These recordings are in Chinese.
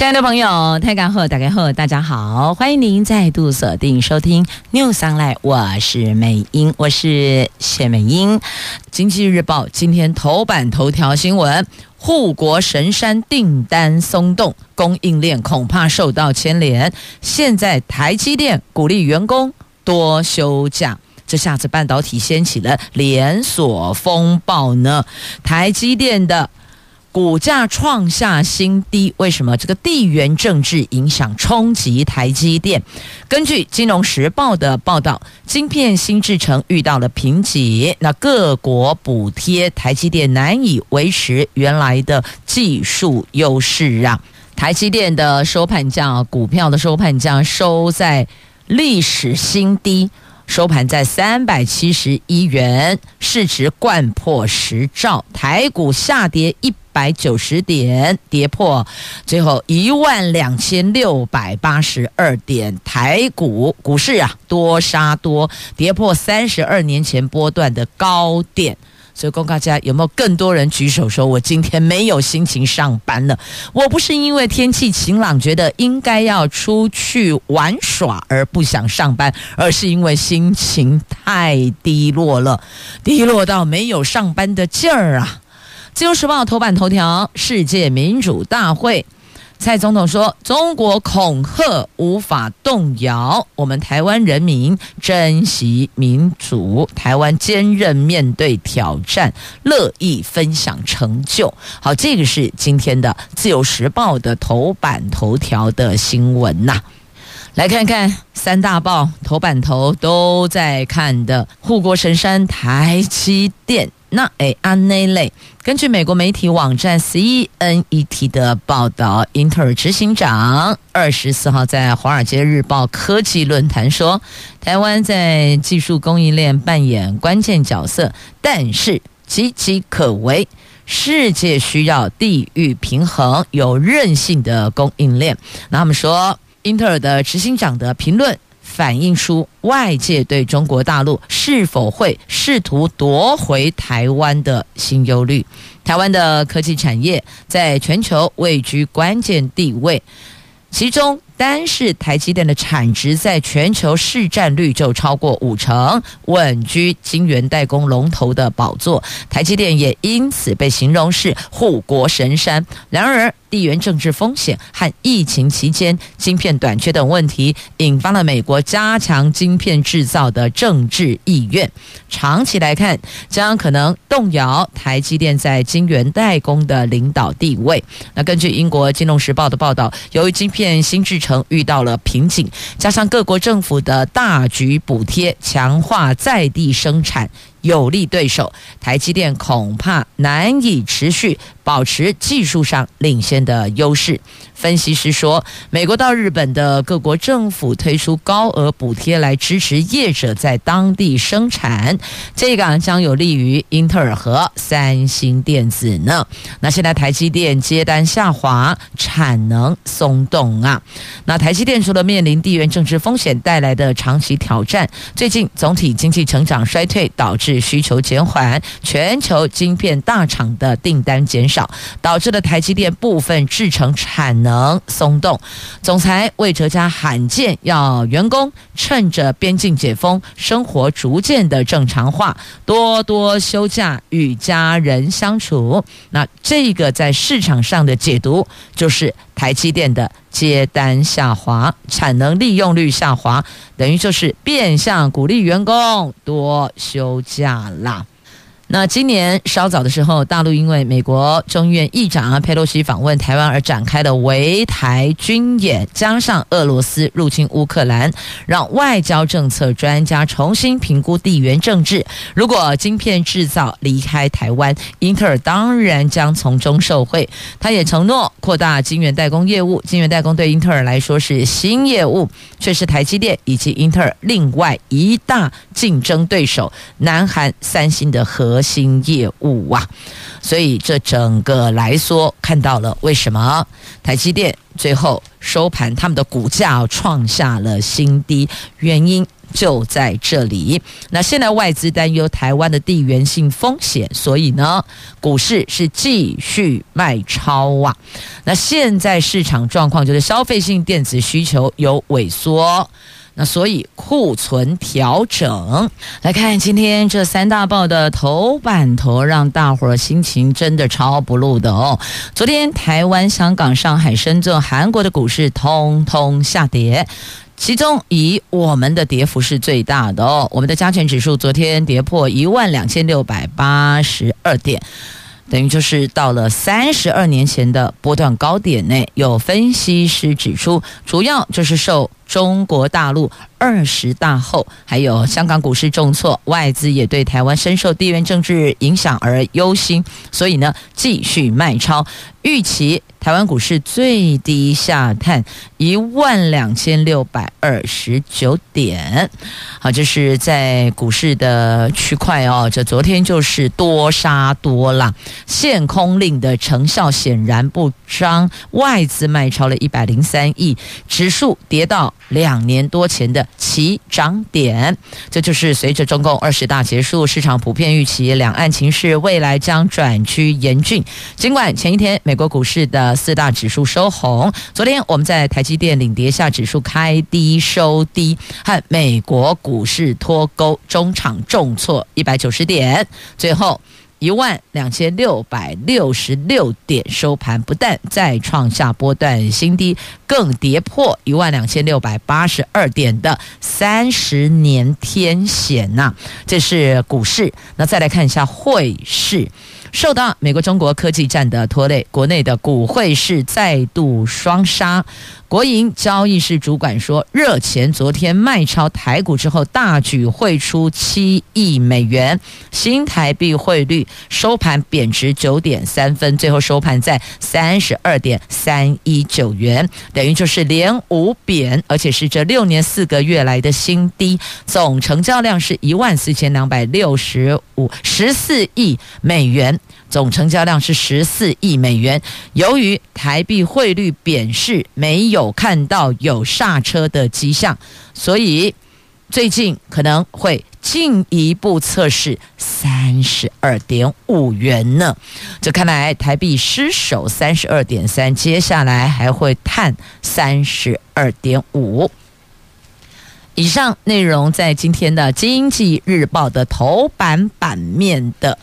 亲爱的朋友，大家好，大家好，大家好，欢迎您再度锁定收听 News Online，我是美英，我是谢美英。经济日报今天头版头条新闻：护国神山订单松动，供应链恐怕受到牵连。现在台积电鼓励员工多休假，这下子半导体掀起了连锁风暴呢。台积电的。股价创下新低，为什么？这个地缘政治影响冲击台积电。根据《金融时报》的报道，晶片新制程遇到了瓶颈，那各国补贴，台积电难以维持原来的技术优势啊。台积电的收盘价，股票的收盘价收在历史新低。收盘在三百七十一元，市值掼破十兆，台股下跌一百九十点，跌破最后一万两千六百八十二点，台股股市啊多杀多，跌破三十二年前波段的高点。所以，公大家有没有更多人举手说：“我今天没有心情上班了？我不是因为天气晴朗，觉得应该要出去玩耍而不想上班，而是因为心情太低落了，低落到没有上班的劲儿啊！”《自由时报》头版头条：世界民主大会。蔡总统说：“中国恐吓无法动摇，我们台湾人民珍惜民主，台湾坚韧面对挑战，乐意分享成就。”好，这个是今天的《自由时报》的头版头条的新闻呐。来看看三大报头版头都在看的护国神山台积电。那诶，安内类，根据美国媒体网站 CNET 的报道，英特尔执行长二十四号在《华尔街日报》科技论坛说，台湾在技术供应链扮演关键角色，但是岌岌可危，世界需要地域平衡、有韧性的供应链。那他们说，英特尔的执行长的评论。反映出外界对中国大陆是否会试图夺回台湾的新忧虑。台湾的科技产业在全球位居关键地位，其中单是台积电的产值在全球市占率就超过五成，稳居晶圆代工龙头的宝座。台积电也因此被形容是护国神山。然而，地缘政治风险和疫情期间晶片短缺等问题，引发了美国加强晶片制造的政治意愿。长期来看，将可能动摇台积电在晶圆代工的领导地位。那根据英国《金融时报》的报道，由于晶片新制成程遇到了瓶颈，加上各国政府的大局补贴，强化在地生产。有利对手，台积电恐怕难以持续保持技术上领先的优势。分析师说，美国到日本的各国政府推出高额补贴来支持业者在当地生产，这个将有利于英特尔和三星电子呢。那现在台积电接单下滑，产能松动啊。那台积电除了面临地缘政治风险带来的长期挑战，最近总体经济成长衰退导致需求减缓，全球晶片大厂的订单减少，导致了台积电部分制程产能。松动，总裁魏哲家罕见要员工趁着边境解封，生活逐渐的正常化，多多休假与家人相处。那这个在市场上的解读，就是台积电的接单下滑，产能利用率下滑，等于就是变相鼓励员工多休假啦。那今年稍早的时候，大陆因为美国众议院议长佩洛西访问台湾而展开的围台军演，加上俄罗斯入侵乌克兰，让外交政策专家重新评估地缘政治。如果晶片制造离开台湾，英特尔当然将从中受惠。他也承诺扩大晶圆代工业务。晶圆代工对英特尔来说是新业务，却是台积电以及英特尔另外一大竞争对手——南韩三星的核核心业务啊。所以这整个来说，看到了为什么台积电最后收盘，他们的股价创下了新低，原因就在这里。那现在外资担忧台湾的地缘性风险，所以呢，股市是继续卖超啊。那现在市场状况就是消费性电子需求有萎缩。那所以库存调整，来看今天这三大报的头版头，让大伙儿心情真的超不露的哦。昨天台湾、香港、上海、深圳、韩国的股市通通下跌，其中以我们的跌幅是最大的哦。我们的加权指数昨天跌破一万两千六百八十二点。等于就是到了三十二年前的波段高点内，有分析师指出，主要就是受中国大陆二十大后，还有香港股市重挫，外资也对台湾深受地缘政治影响而忧心，所以呢，继续卖超，预期。台湾股市最低下探一万两千六百二十九点，好，这是在股市的区块哦。这昨天就是多杀多了，限空令的成效显然不彰，外资卖超了一百零三亿，指数跌到两年多前的起涨点。这就是随着中共二十大结束，市场普遍预期两岸情势未来将转趋严峻。尽管前一天美国股市的四大指数收红。昨天我们在台积电领跌下，指数开低收低，和美国股市脱钩，中场重挫一百九十点，最后一万两千六百六十六点收盘，不但再创下波段新低，更跌破一万两千六百八十二点的三十年天险呐。这是股市，那再来看一下汇市。受到美国、中国科技战的拖累，国内的股汇市再度双杀。国营交易室主管说，热钱昨天卖超台股之后，大举汇出七亿美元，新台币汇率收盘贬值九点三分，最后收盘在三十二点三一九元，等于就是连五贬，而且是这六年四个月来的新低。总成交量是一万四千两百六十五十四亿美元。总成交量是十四亿美元。由于台币汇率贬势，没有看到有刹车的迹象，所以最近可能会进一步测试三十二点五元呢。这看来台币失守三十二点三，接下来还会探三十二点五。以上内容在今天的《经济日报》的头版版面的。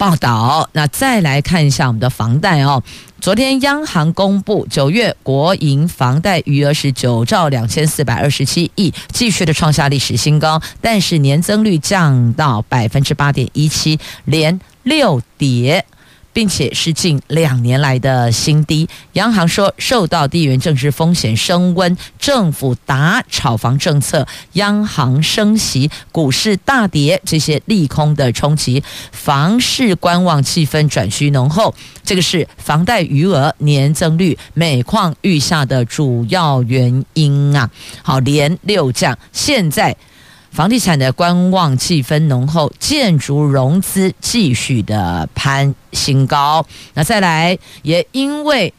报道，那再来看一下我们的房贷哦。昨天央行公布九月国营房贷余额是九兆两千四百二十七亿，继续的创下历史新高，但是年增率降到百分之八点一七，连六跌。并且是近两年来的新低。央行说，受到地缘政治风险升温、政府打炒房政策、央行升息、股市大跌这些利空的冲击，房市观望气氛转趋浓厚。这个是房贷余额年增率每况愈下的主要原因啊。好，连六降，现在。房地产的观望气氛浓厚，建筑融资继续的攀新高。那再来，也因为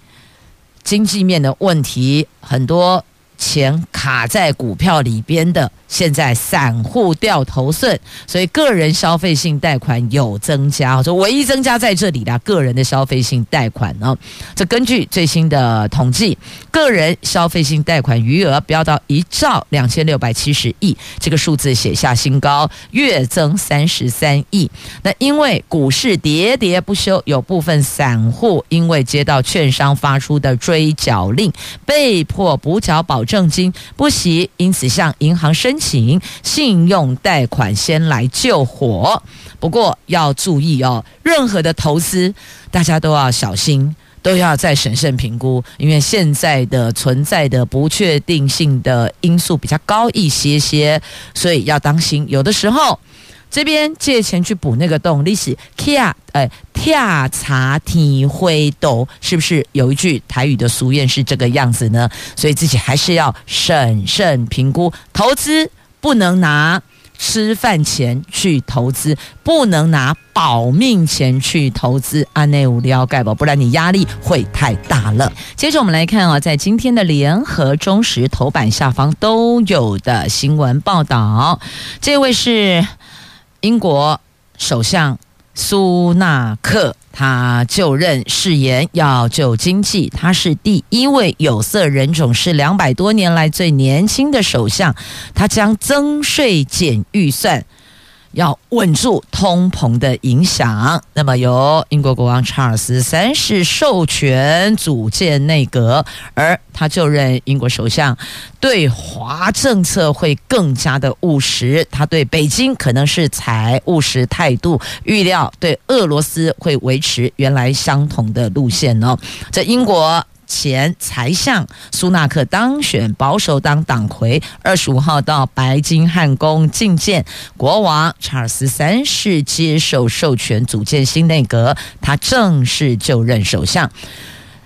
经济面的问题，很多钱卡在股票里边的。现在散户掉头寸，所以个人消费性贷款有增加，说唯一增加在这里的个人的消费性贷款呢。这根据最新的统计，个人消费性贷款余额飙到一兆两千六百七十亿，这个数字写下新高，月增三十三亿。那因为股市喋喋不休，有部分散户因为接到券商发出的追缴令，被迫补缴保证金，不惜因此向银行申请。信用贷款先来救火，不过要注意哦，任何的投资大家都要小心，都要再审慎评估，因为现在的存在的不确定性的因素比较高一些些，所以要当心。有的时候这边借钱去补那个洞，利息跳呃跳茶天灰斗，是不是有一句台语的俗谚是这个样子呢？所以自己还是要审慎评估投资。不能拿吃饭钱去投资，不能拿保命钱去投资，安内无聊盖吧，不然你压力会太大了。接着我们来看啊，在今天的联合、中时头版下方都有的新闻报道，这位是英国首相苏纳克。他就任誓言要救经济，他是第一位有色人种，是两百多年来最年轻的首相。他将增税减预算。要稳住通膨的影响，那么由英国国王查尔斯三世授权组建内阁，而他就任英国首相，对华政策会更加的务实。他对北京可能是采务实态度，预料对俄罗斯会维持原来相同的路线哦。在英国。前财相苏纳克当选保守党党魁，二十五号到白金汉宫觐见国王查尔斯三世，接受授权组建新内阁，他正式就任首相。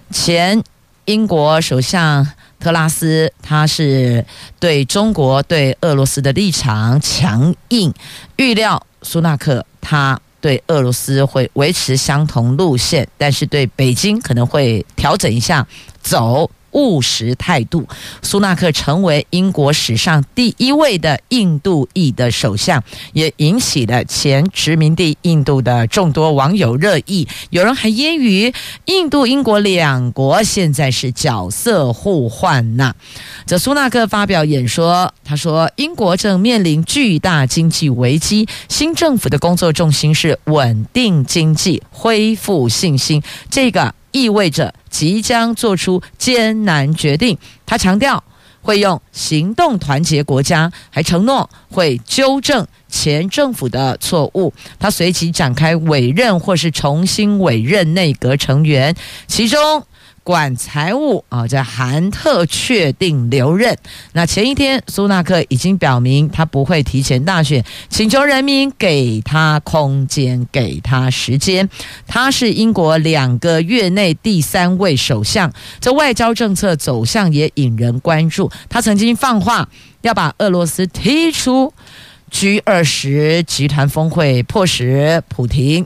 前英国首相特拉斯，他是对中国对俄罗斯的立场强硬，预料苏纳克他。对俄罗斯会维持相同路线，但是对北京可能会调整一下，走务实态度。苏纳克成为英国史上第一位的印度裔的首相，也引起了前殖民地印度的众多网友热议。有人还揶揄印度、英国两国现在是角色互换呐。这苏纳克发表演说，他说：“英国正面临巨大经济危机，新政府的工作重心是稳定经济、恢复信心。”这个。意味着即将做出艰难决定。他强调会用行动团结国家，还承诺会纠正前政府的错误。他随即展开委任或是重新委任内阁成员，其中。管财务啊，在韩特确定留任。那前一天，苏纳克已经表明他不会提前大选，请求人民给他空间，给他时间。他是英国两个月内第三位首相，这外交政策走向也引人关注。他曾经放话要把俄罗斯踢出 G 二十集团峰会，迫使普廷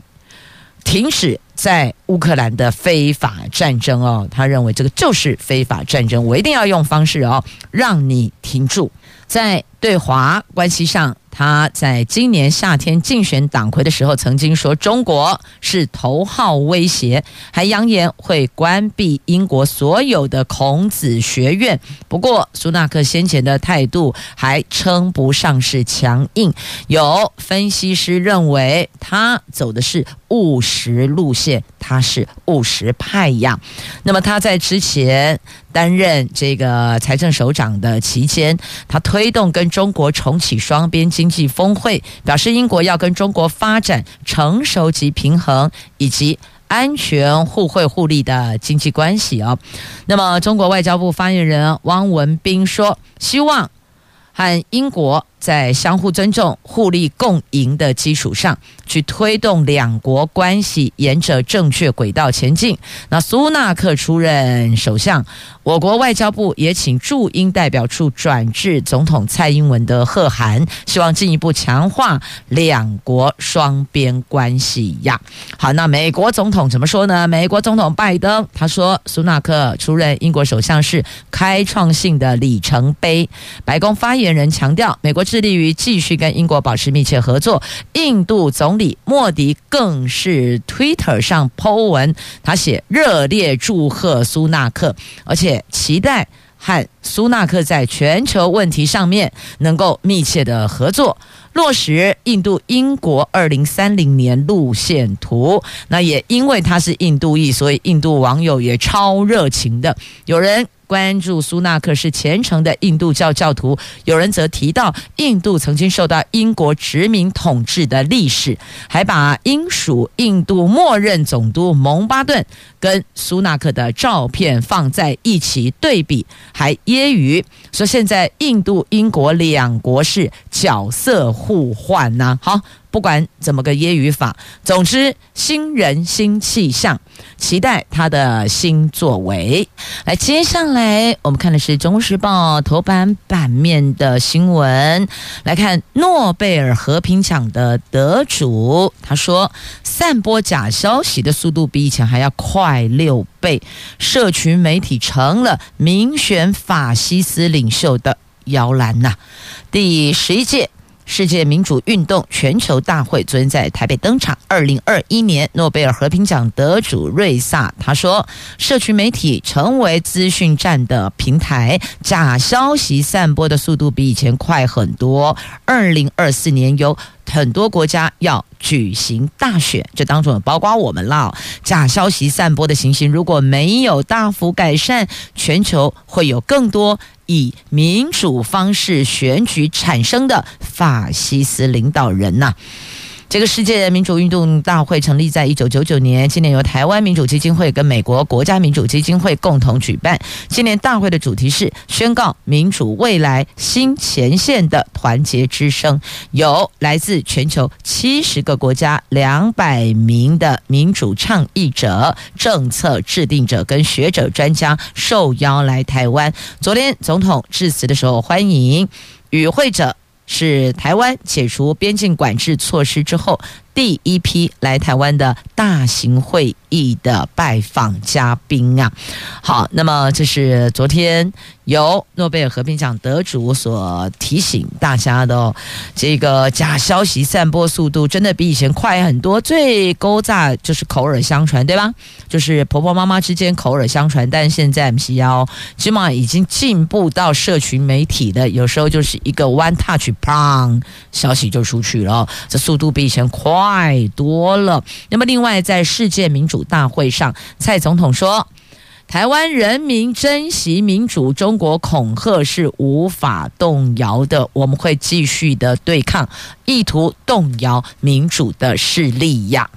停止。在乌克兰的非法战争哦，他认为这个就是非法战争，我一定要用方式哦，让你停住。在对华关系上，他在今年夏天竞选党魁的时候，曾经说中国是头号威胁，还扬言会关闭英国所有的孔子学院。不过，苏纳克先前的态度还称不上是强硬。有分析师认为，他走的是务实路线，他是务实派呀。那么他在之前。担任这个财政首长的期间，他推动跟中国重启双边经济峰会，表示英国要跟中国发展成熟及平衡以及安全、互惠互利的经济关系哦。那么，中国外交部发言人汪文斌说，希望和英国。在相互尊重、互利共赢的基础上，去推动两国关系沿着正确轨道前进。那苏纳克出任首相，我国外交部也请驻英代表处转致总统蔡英文的贺函，希望进一步强化两国双边关系呀。好，那美国总统怎么说呢？美国总统拜登他说，苏纳克出任英国首相是开创性的里程碑。白宫发言人强调，美国。致力于继续跟英国保持密切合作。印度总理莫迪更是 Twitter 上 po 文，他写热烈祝贺苏纳克，而且期待和苏纳克在全球问题上面能够密切的合作，落实印度英国二零三零年路线图。那也因为他是印度裔，所以印度网友也超热情的，有人。关注苏纳克是虔诚的印度教教徒，有人则提到印度曾经受到英国殖民统治的历史，还把英属印度默认总督蒙巴顿跟苏纳克的照片放在一起对比，还揶揄说现在印度英国两国是角色互换呐。好。不管怎么个揶揄法，总之新人新气象，期待他的新作为。来，接下来我们看的是《中国时报》头版版面的新闻。来看诺贝尔和平奖的得主，他说：“散播假消息的速度比以前还要快六倍，社群媒体成了民选法西斯领袖的摇篮呐。”第十一届。世界民主运动全球大会昨天在台北登场。二零二一年诺贝尔和平奖得主瑞萨他说：“社区媒体成为资讯战的平台，假消息散播的速度比以前快很多。二零二四年有很多国家要举行大选，这当中也包括我们了。假消息散播的情形如果没有大幅改善，全球会有更多。”以民主方式选举产生的法西斯领导人呐、这个世界民主运动大会成立在一九九九年，今年由台湾民主基金会跟美国国家民主基金会共同举办。今年大会的主题是宣告民主未来新前线的团结之声，有来自全球七十个国家两百名的民主倡议者、政策制定者跟学者专家受邀来台湾。昨天总统致辞的时候，欢迎与会者。是台湾解除边境管制措施之后第一批来台湾的大型会议的拜访嘉宾啊。好，那么这是昨天由诺贝尔和平奖得主所提醒大家的哦，这个假消息散播速度真的比以前快很多。最勾诈就是口耳相传，对吧？就是婆婆妈妈之间口耳相传，但现在不是要，起码已经进步到社群媒体的，有时候就是一个 one touch，砰，消息就出去了，这速度比以前快太多了。那么另外，在世界民主大会上，蔡总统说。台湾人民珍惜民主，中国恐吓是无法动摇的。我们会继续的对抗意图动摇民主的势力呀。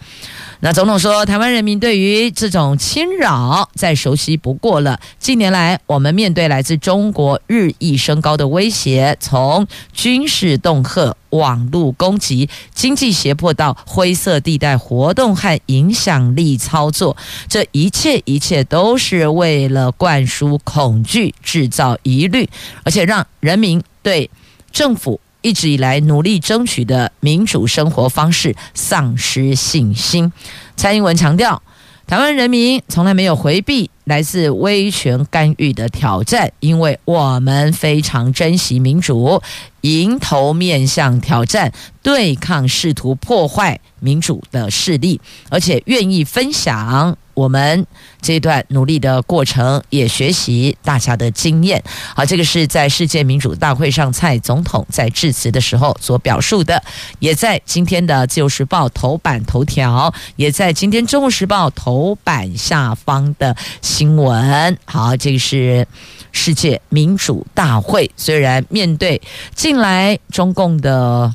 那总统说，台湾人民对于这种侵扰再熟悉不过了。近年来，我们面对来自中国日益升高的威胁，从军事恫吓、网络攻击、经济胁迫到灰色地带活动和影响力操作，这一切一切都是为了灌输恐惧、制造疑虑，而且让人民对政府。一直以来努力争取的民主生活方式丧失信心。蔡英文强调，台湾人民从来没有回避来自威权干预的挑战，因为我们非常珍惜民主，迎头面向挑战，对抗试图破坏民主的势力，而且愿意分享。我们这段努力的过程，也学习大家的经验。好，这个是在世界民主大会上蔡总统在致辞的时候所表述的，也在今天的《自由时报》头版头条，也在今天《中国时报》头版下方的新闻。好，这个是世界民主大会，虽然面对近来中共的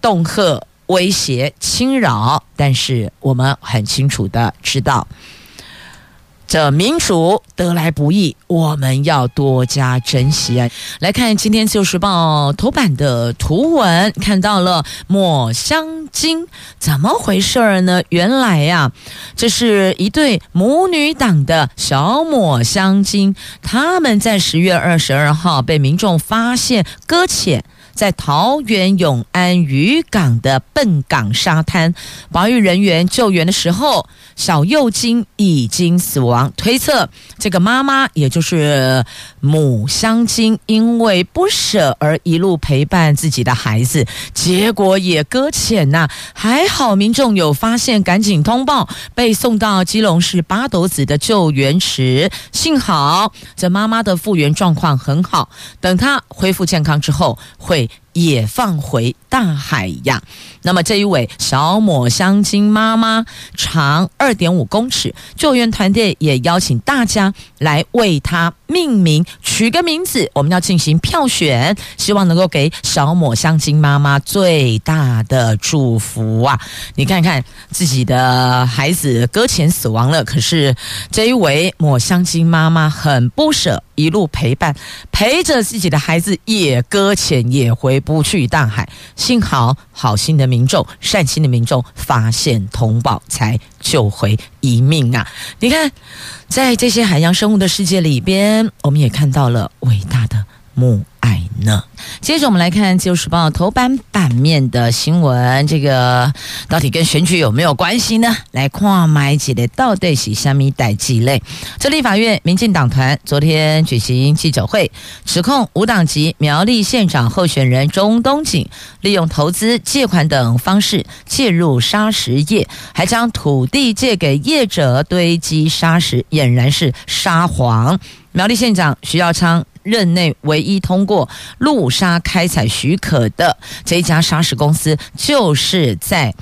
恫吓。威胁、侵扰，但是我们很清楚的知道，这民主得来不易，我们要多加珍惜啊！来看今天《旧时报》头版的图文，看到了抹香鲸，怎么回事儿呢？原来呀、这是一对母女党的小抹香鲸，他们在十月二十二号被民众发现搁浅。在桃园永安渔港的笨港沙滩，保育人员救援的时候，小幼鲸已经死亡。推测这个妈妈，也就是母相亲，因为不舍而一路陪伴自己的孩子，结果也搁浅呐。还好民众有发现，赶紧通报，被送到基隆市八斗子的救援池。幸好这妈妈的复原状况很好，等她恢复健康之后会。也放回大海洋。那么这一位小抹香鲸妈妈长二点五公尺，救援团队也邀请大家来为她命名，取个名字。我们要进行票选，希望能够给小抹香鲸妈妈最大的祝福啊！你看看自己的孩子搁浅死亡了，可是这一位抹香鲸妈妈很不舍，一路陪伴，陪着自己的孩子也搁浅，也回。不去大海。幸好好心的民众、善心的民众发现通报，才救回一命啊！你看，在这些海洋生物的世界里边，我们也看到了伟大的母呢。接着我们来看《自由时报》头版版面的新闻，这个到底跟选举有没有关系呢？来看买几的到底是虾米代志嘞？这立法院民进党团昨天举行记者会，指控无党籍苗栗县长候选人钟东锦利用投资、借款等方式介入砂石业，还将土地借给业者堆积砂石，俨然是沙皇。苗栗县长徐耀昌。任内唯一通过陆沙开采许可的这家砂石公司，就是在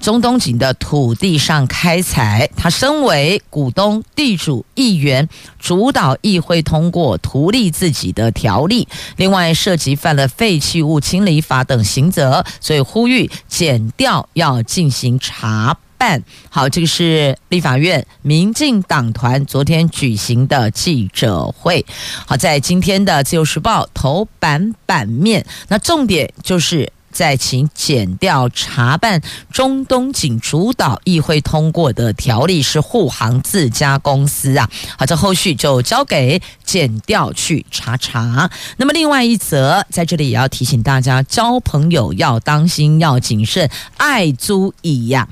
中东锦的土地上开采。他身为股东、地主、议员，主导议会通过图利自己的条例，另外涉及犯了废弃物清理法等刑责，所以呼吁减掉要进行查。办好，这个是立法院民进党团昨天举行的记者会。好，在今天的自由时报头版版面，那重点就是在请检调查办中东锦主导议会通过的条例是护航自家公司啊。好，这后续就交给检调去查查。那么，另外一则在这里也要提醒大家，交朋友要当心，要谨慎，爱足以呀。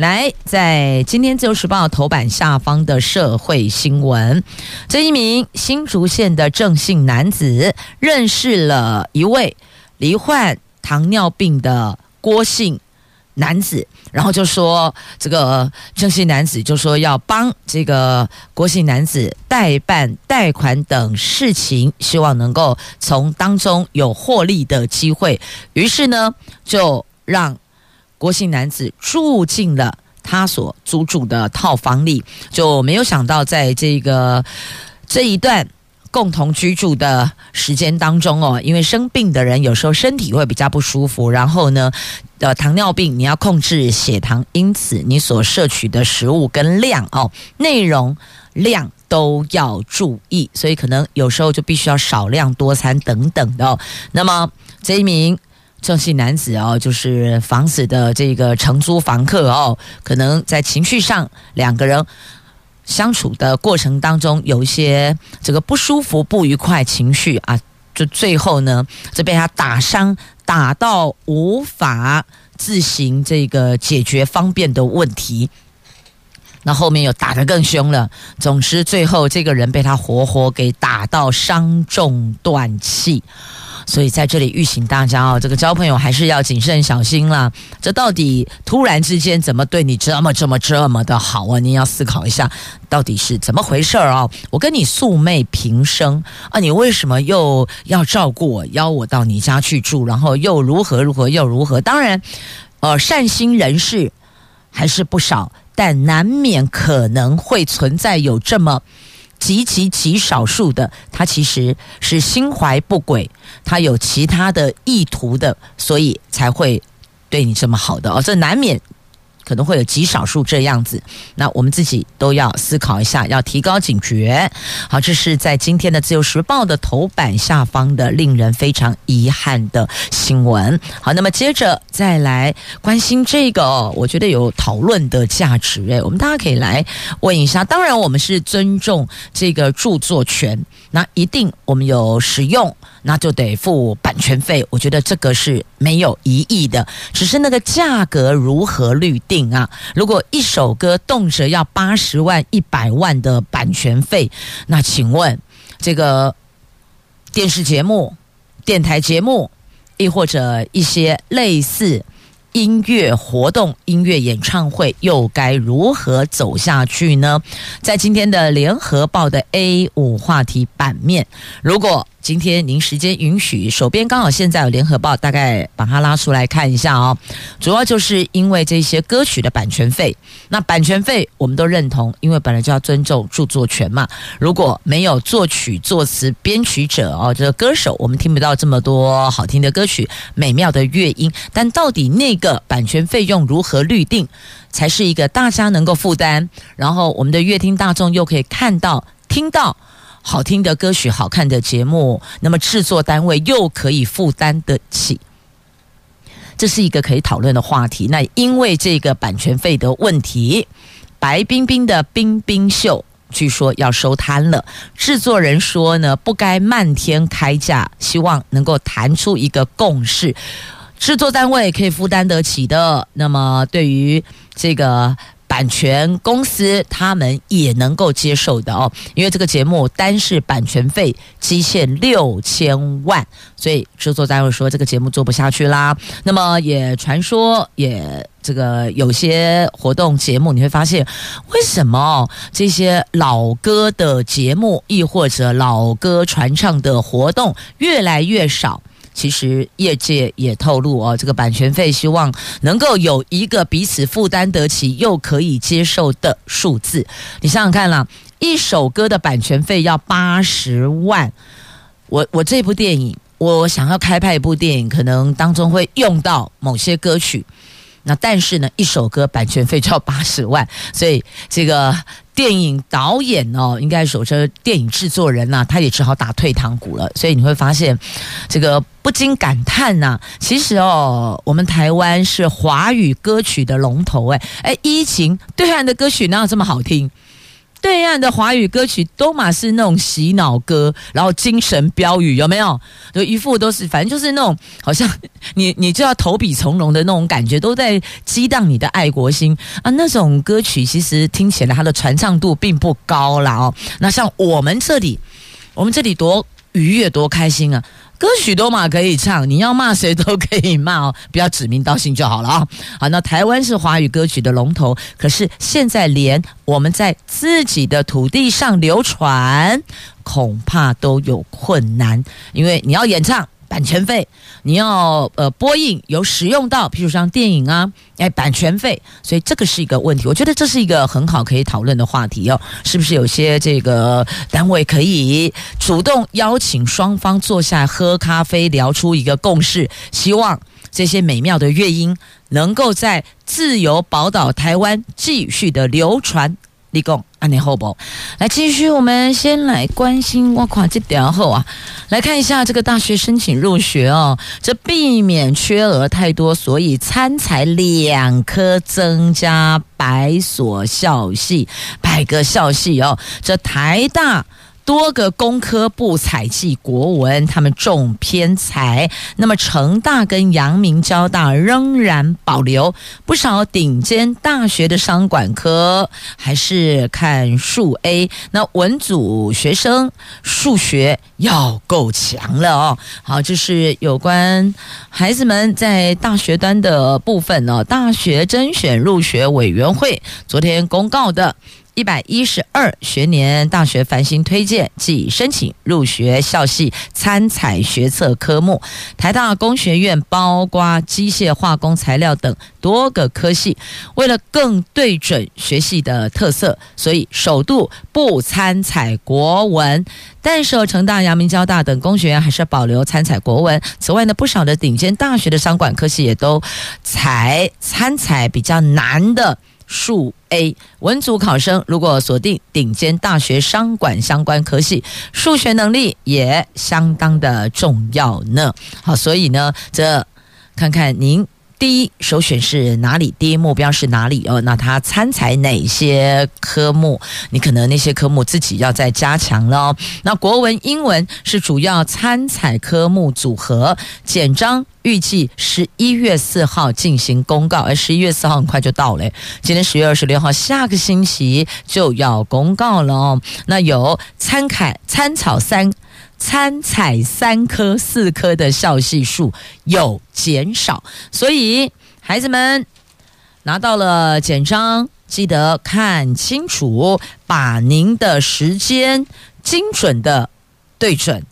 来，在今天《自由时报》头版下方的社会新闻，这一名新竹县的郑姓男子认识了一位罹患糖尿病的郭姓男子，然后就说这个郑姓男子就说要帮这个郭姓男子代办贷款等事情，希望能够从当中有获利的机会，于是呢，就让。郭姓男子住进了他所租住的套房里，就没有想到，在这个这一段共同居住的时间当中哦，因为生病的人有时候身体会比较不舒服，然后呢，呃，糖尿病你要控制血糖，因此你所摄取的食物跟量哦，内容量都要注意，所以可能有时候就必须要少量多餐等等的。那么这一名。郑姓男子哦，就是房子的这个承租房客哦，可能在情绪上两个人相处的过程当中有一些这个不舒服、不愉快情绪啊，就最后呢，就被他打伤，打到无法自行这个解决方便的问题，那后面又打得更凶了。总之，最后这个人被他活活给打到伤重断气。所以在这里预请大家哦，这个交朋友还是要谨慎小心啦。这到底突然之间怎么对你这么这么这么的好啊？你要思考一下，到底是怎么回事儿啊？我跟你素昧平生啊，你为什么又要照顾我，邀我到你家去住，然后又如何如何又如何？当然，呃，善心人士还是不少，但难免可能会存在有这么。极其极少数的，他其实是心怀不轨，他有其他的意图的，所以才会对你这么好的哦，这难免。可能会有极少数这样子，那我们自己都要思考一下，要提高警觉。好，这是在今天的《自由时报》的头版下方的令人非常遗憾的新闻。好，那么接着再来关心这个，我觉得有讨论的价值诶，我们大家可以来问一下。当然，我们是尊重这个著作权，那一定我们有使用。那就得付版权费，我觉得这个是没有疑义的，只是那个价格如何律定啊？如果一首歌动辄要八十万、一百万的版权费，那请问这个电视节目、电台节目，亦或者一些类似音乐活动、音乐演唱会，又该如何走下去呢？在今天的联合报的 A 五话题版面，如果今天您时间允许，手边刚好现在有联合报，大概把它拉出来看一下哦。主要就是因为这些歌曲的版权费，那版权费我们都认同，因为本来就要尊重著作权嘛。如果没有作曲、作词、编曲者哦，这个歌手，我们听不到这么多好听的歌曲、美妙的乐音。但到底那个版权费用如何律定，才是一个大家能够负担，然后我们的乐听大众又可以看到、听到。好听的歌曲、好看的节目，那么制作单位又可以负担得起，这是一个可以讨论的话题。那因为这个版权费的问题，白冰冰的《冰冰秀》据说要收摊了。制作人说呢，不该漫天开价，希望能够谈出一个共识，制作单位可以负担得起的。那么对于这个。版权公司他们也能够接受的哦，因为这个节目单是版权费积欠六千万，所以制作单位说这个节目做不下去啦。那么也传说，也这个有些活动节目你会发现，为什么这些老歌的节目，亦或者老歌传唱的活动越来越少？其实业界也透露哦，这个版权费希望能够有一个彼此负担得起又可以接受的数字。你想想看啦，一首歌的版权费要八十万，我我这部电影，我想要开拍一部电影，可能当中会用到某些歌曲。那但是呢，一首歌版权费就要 八十万，所以这个电影导演哦，应该说是电影制作人呐、啊，他也只好打退堂鼓了。所以你会发现，这个不禁感叹呐、其实哦，我们台湾是华语歌曲的龙头哎哎，依情对岸的歌曲哪有这么好听？对岸的华语歌曲都嘛是那种洗脑歌，然后精神标语有没有？就一副都是，反正就是那种好像你你就要投笔从戎的那种感觉，都在激荡你的爱国心啊！那种歌曲其实听起来它的传唱度并不高啦哦。那像我们这里，我们这里多愉悦多开心啊！歌曲都嘛可以唱，你要骂谁都可以骂哦，不要指名道姓就好了啊。好，那台湾是华语歌曲的龙头，可是现在连我们在自己的土地上流传，恐怕都有困难，因为你要演唱。版权费，你要呃播映有使用到，譬如像电影啊，哎，版权费，所以这个是一个问题。我觉得这是一个很好可以讨论的话题哦，是不是有些这个单位可以主动邀请双方坐下喝咖啡，聊出一个共识？希望这些美妙的乐音能够在自由宝岛台湾继续的流传。立功，安尼好不？来继续，我们先来关心哇，跨这条后啊，来看一下这个大学申请入学哦，这避免缺额太多，所以参采两科增加百所校系，百个校系哦，这台大。多个工科不采计国文，他们重偏财。那么成大跟阳明交大仍然保留不少顶尖大学的商管科，还是看数 A。那文组学生数学要够强了哦。好，这是有关孩子们在大学端的部分哦。大学甄选入学委员会昨天公告的。一百一十二学年大学繁星推荐即申请入学校系参采学测科目，台大工学院包括机械、化工、材料等多个科系，为了更对准学系的特色，所以首度不参采国文。但是成大、阳明交大等工学院还是保留参采国文。此外呢，不少的顶尖大学的商管科系也都采参采比较难的。数 A 文组考生如果锁定顶尖大学商管相关科系，数学能力也相当的重要呢。好，所以呢，这看看您。第一首选是哪里？第一目标是哪里？哦，那他参采哪些科目？你可能那些科目自己要再加强了。那国文、英文是主要参采科目组合，简章预计十一月四号进行公告。而十一月四号很快就到了，今天十月二十六号，下个星期就要公告了哦。那有参考参考三。参采三颗、四颗的效系数有减少，所以孩子们拿到了简章，记得看清楚，把您的时间精准的对准。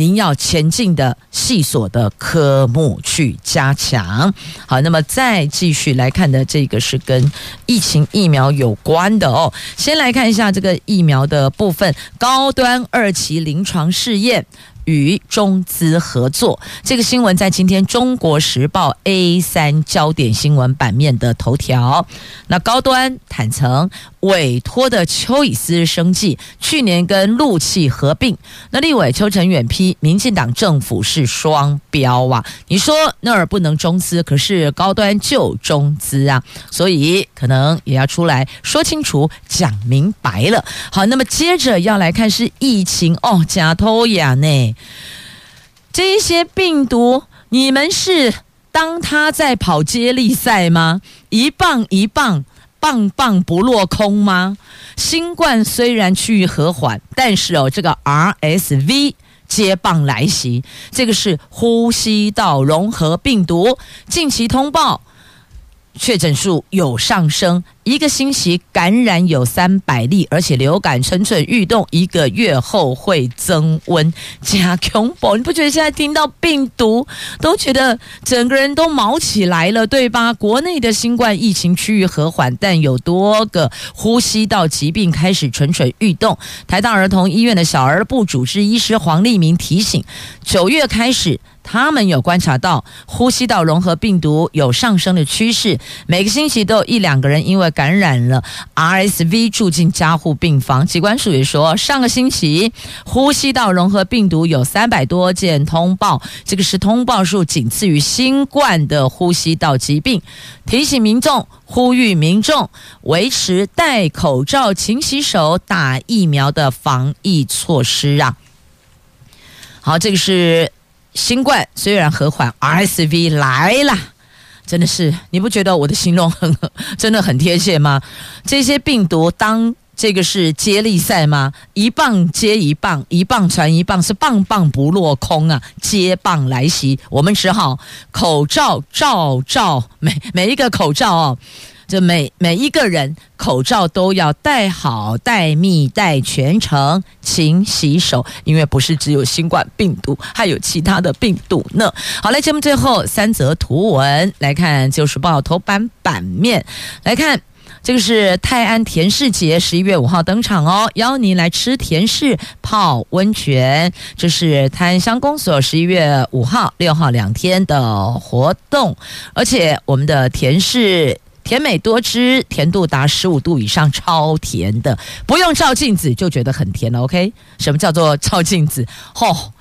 您要前进的细琐的科目去加强。好，那么再继续来看的这个是跟疫情疫苗有关的哦。先来看一下这个疫苗的部分，高端二期临床试验与中资合作，这个新闻在今天《中国时报》A 三焦点新闻版面的头条。那高端坦诚委托的邱以斯生计去年跟陆企合并，那立委邱成远批民进党政府是双标啊！你说那儿不能中资，可是高端就中资啊，所以可能也要出来说清楚、讲明白了。好，那么接着要来看是疫情哦，假偷呀呢？这些病毒，你们是当他在跑接力赛吗？一棒一棒，棒棒不落空吗？新冠虽然趋于和缓，但是哦，这个 RSV 接棒来袭，这个是呼吸道融合病毒，近期通报。确诊数有上升，一个星期感染有三百例，而且流感蠢蠢欲动，一个月后会增温。加恐怖，你不觉得现在听到病毒都觉得整个人都毛起来了，对吧？国内的新冠疫情趋于和缓，但有多个呼吸道疾病开始蠢蠢欲动。台大儿童医院的小儿部主治医师黄立明提醒，九月开始。他们有观察到呼吸道融合病毒有上升的趋势，每个星期都有一两个人因为感染了 RSV 住进加护病房。疾管署也说，上个星期呼吸道融合病毒有三百多件通报，这个是通报数仅次于新冠的呼吸道疾病。提醒民众，呼吁民众维持戴口罩、勤洗手、打疫苗的防疫措施啊。好，这个是。新冠虽然和缓，RSV 来了，真的是你不觉得我的形容很 真的很贴切吗？这些病毒当这个是接力赛吗？一棒接一棒，一棒传一棒，是棒棒不落空啊！接棒来袭，我们只好口罩罩罩，每每一个口罩哦。这每每一个人口罩都要戴好、戴密、戴全程，勤洗手，因为不是只有新冠病毒，还有其他的病毒呢。好，嘞节目最后三则图文来看，就是报头版版面来看，这个是泰安甜食节，十一月五号登场哦，邀您来吃甜食、泡温泉。这是泰安乡公所十一月五号、六号两天的活动，而且我们的甜食。甜美多汁，甜度达十五度以上，超甜的，不用照镜子就觉得很甜了。OK，什么叫做照镜子？吼、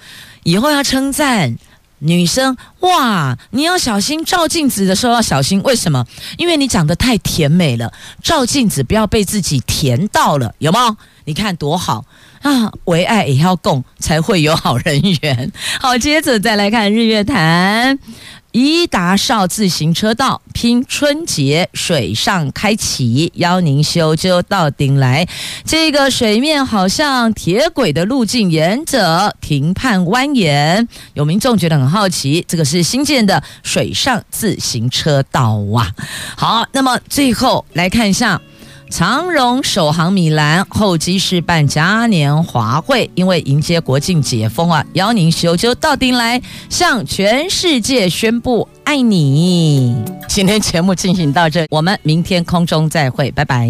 以后要称赞女生哇，你要小心照镜子的时候要小心，为什么？因为你长得太甜美了，照镜子不要被自己甜到了，有没有？你看多好啊！唯爱也要供，才会有好人缘。好，接着再来看日月潭。宜达少自行车道拼春节水上开启，邀您修就到顶来。这个水面好像铁轨的路径，沿着亭畔蜿蜒。有民众觉得很好奇，这个是新建的水上自行车道哇。好，那么最后来看一下。长荣首航米兰候机室办嘉年华会，因为迎接国庆解封啊，邀您修就到丁来，向全世界宣布爱你。今天节目进行到这，我们明天空中再会，拜拜。